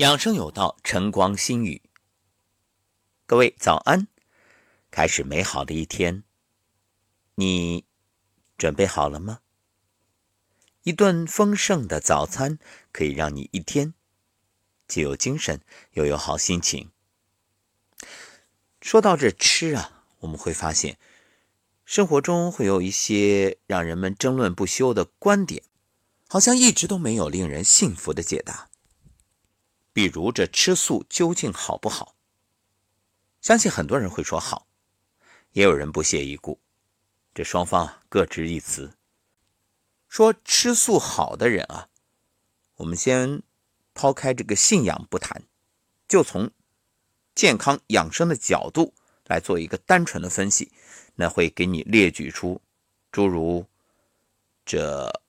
养生有道，晨光心语。各位早安，开始美好的一天。你准备好了吗？一顿丰盛的早餐可以让你一天既有精神又有好心情。说到这吃啊，我们会发现生活中会有一些让人们争论不休的观点，好像一直都没有令人信服的解答。比如这吃素究竟好不好？相信很多人会说好，也有人不屑一顾。这双方各执一词。说吃素好的人啊，我们先抛开这个信仰不谈，就从健康养生的角度来做一个单纯的分析，那会给你列举出诸如这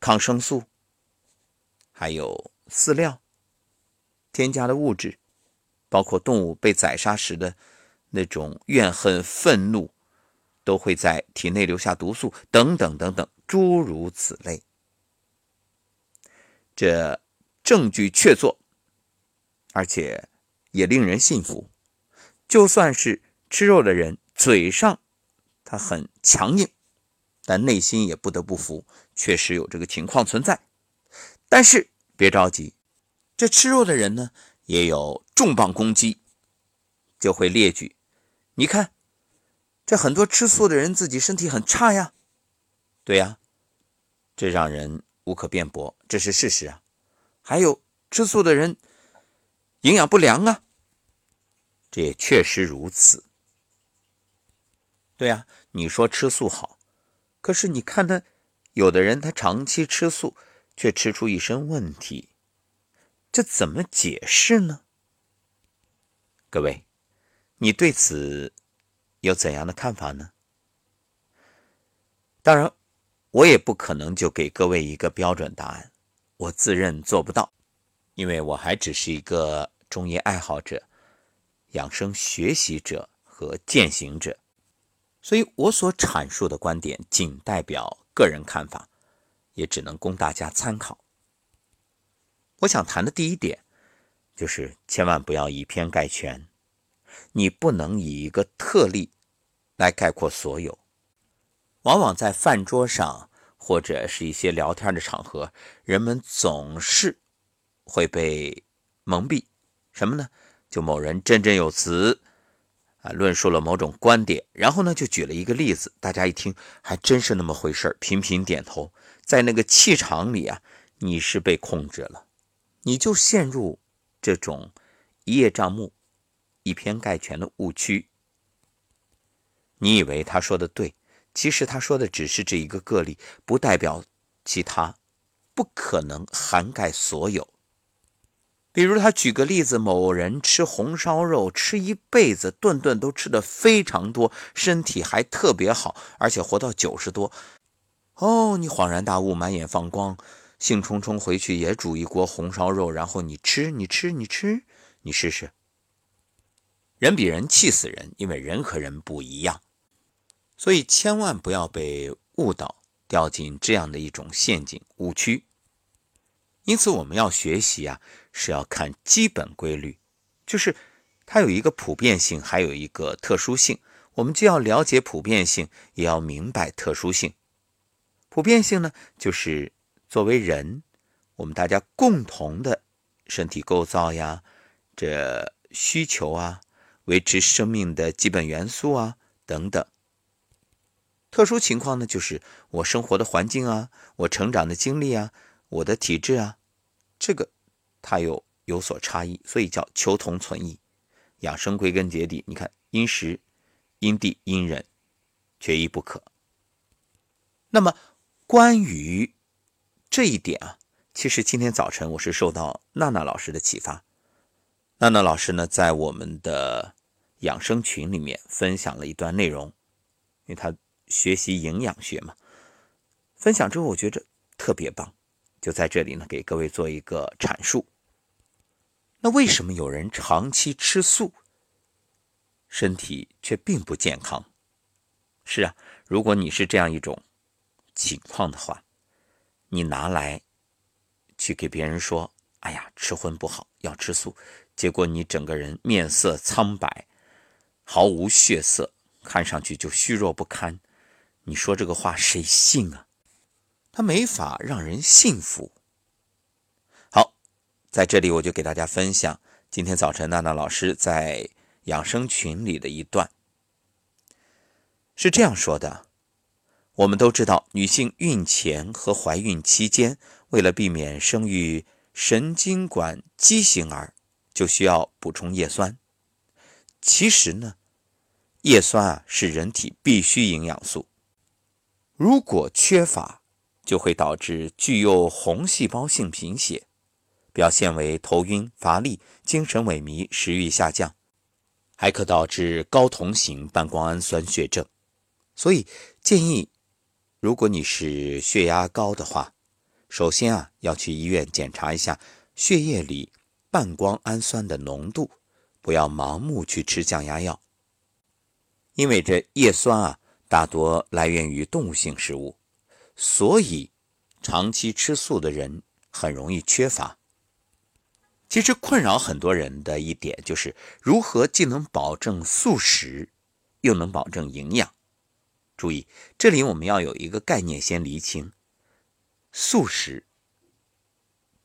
抗生素，还有饲料。添加的物质，包括动物被宰杀时的那种怨恨、愤怒，都会在体内留下毒素，等等等等，诸如此类。这证据确凿，而且也令人信服。就算是吃肉的人，嘴上他很强硬，但内心也不得不服，确实有这个情况存在。但是别着急。这吃肉的人呢，也有重磅攻击，就会列举。你看，这很多吃素的人自己身体很差呀，对呀，这让人无可辩驳，这是事实啊。还有吃素的人营养不良啊，这也确实如此。对呀，你说吃素好，可是你看他有的人他长期吃素，却吃出一身问题。这怎么解释呢？各位，你对此有怎样的看法呢？当然，我也不可能就给各位一个标准答案，我自认做不到，因为我还只是一个中医爱好者、养生学习者和践行者，所以我所阐述的观点仅代表个人看法，也只能供大家参考。我想谈的第一点，就是千万不要以偏概全。你不能以一个特例来概括所有。往往在饭桌上或者是一些聊天的场合，人们总是会被蒙蔽。什么呢？就某人振振有词啊，论述了某种观点，然后呢就举了一个例子，大家一听还真是那么回事频频点头。在那个气场里啊，你是被控制了。你就陷入这种一叶障目、以偏概全的误区。你以为他说的对，其实他说的只是这一个个例，不代表其他，不可能涵盖所有。比如他举个例子，某人吃红烧肉吃一辈子，顿顿都吃的非常多，身体还特别好，而且活到九十多。哦，你恍然大悟，满眼放光。兴冲冲回去也煮一锅红烧肉，然后你吃，你吃，你吃，你试试。人比人气死人，因为人和人不一样，所以千万不要被误导，掉进这样的一种陷阱误区。因此，我们要学习啊，是要看基本规律，就是它有一个普遍性，还有一个特殊性。我们既要了解普遍性，也要明白特殊性。普遍性呢，就是。作为人，我们大家共同的身体构造呀，这需求啊，维持生命的基本元素啊等等。特殊情况呢，就是我生活的环境啊，我成长的经历啊，我的体质啊，这个它有有所差异，所以叫求同存异。养生归根结底，你看因时、因地、因人，缺一不可。那么关于这一点啊，其实今天早晨我是受到娜娜老师的启发。娜娜老师呢，在我们的养生群里面分享了一段内容，因为她学习营养学嘛，分享之后我觉着特别棒，就在这里呢给各位做一个阐述。那为什么有人长期吃素，身体却并不健康？是啊，如果你是这样一种情况的话。你拿来去给别人说哎呀，吃荤不好，要吃素，结果你整个人面色苍白，毫无血色，看上去就虚弱不堪。你说这个话谁信啊？他没法让人信服。好，在这里我就给大家分享今天早晨娜娜老师在养生群里的一段，是这样说的：我们都知道，女性孕前和怀孕期间，为了避免生育神经管畸形儿，就需要补充叶酸。其实呢，叶酸啊是人体必需营养素。如果缺乏，就会导致具有红细胞性贫血，表现为头晕、乏力、精神萎靡、食欲下降，还可导致高酮型半胱氨酸血症。所以建议，如果你是血压高的话，首先啊要去医院检查一下血液里半胱氨酸的浓度，不要盲目去吃降压药，因为这叶酸啊。大多来源于动物性食物，所以长期吃素的人很容易缺乏。其实困扰很多人的一点就是如何既能保证素食，又能保证营养。注意，这里我们要有一个概念先厘清：素食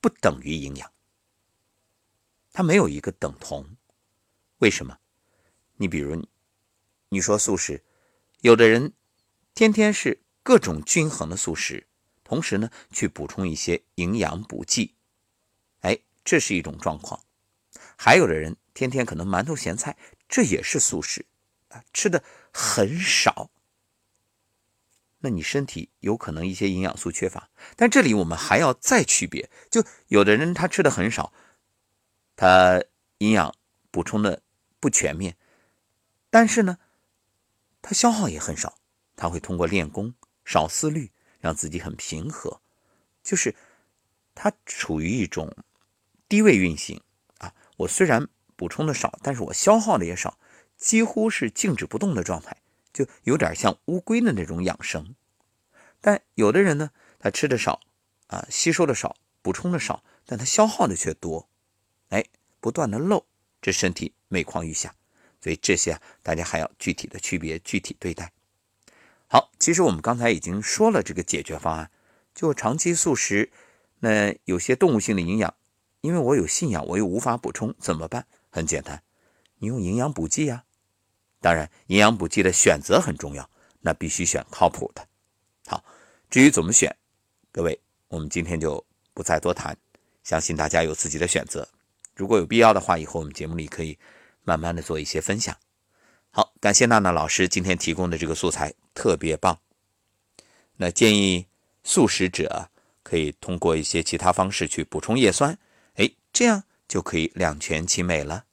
不等于营养，它没有一个等同。为什么？你比如，你说素食。有的人天天是各种均衡的素食，同时呢去补充一些营养补剂，哎，这是一种状况。还有的人天天可能馒头咸菜，这也是素食啊，吃的很少。那你身体有可能一些营养素缺乏，但这里我们还要再区别，就有的人他吃的很少，他营养补充的不全面，但是呢。他消耗也很少，他会通过练功少思虑，让自己很平和，就是他处于一种低位运行啊。我虽然补充的少，但是我消耗的也少，几乎是静止不动的状态，就有点像乌龟的那种养生。但有的人呢，他吃的少啊，吸收的少，补充的少，但他消耗的却多，哎，不断的漏，这身体每况愈下。所以这些啊，大家还要具体的区别，具体对待。好，其实我们刚才已经说了这个解决方案，就长期素食，那有些动物性的营养，因为我有信仰，我又无法补充，怎么办？很简单，你用营养补剂呀。当然，营养补剂的选择很重要，那必须选靠谱的。好，至于怎么选，各位，我们今天就不再多谈，相信大家有自己的选择。如果有必要的话，以后我们节目里可以。慢慢的做一些分享，好，感谢娜娜老师今天提供的这个素材特别棒。那建议素食者可以通过一些其他方式去补充叶酸，哎，这样就可以两全其美了。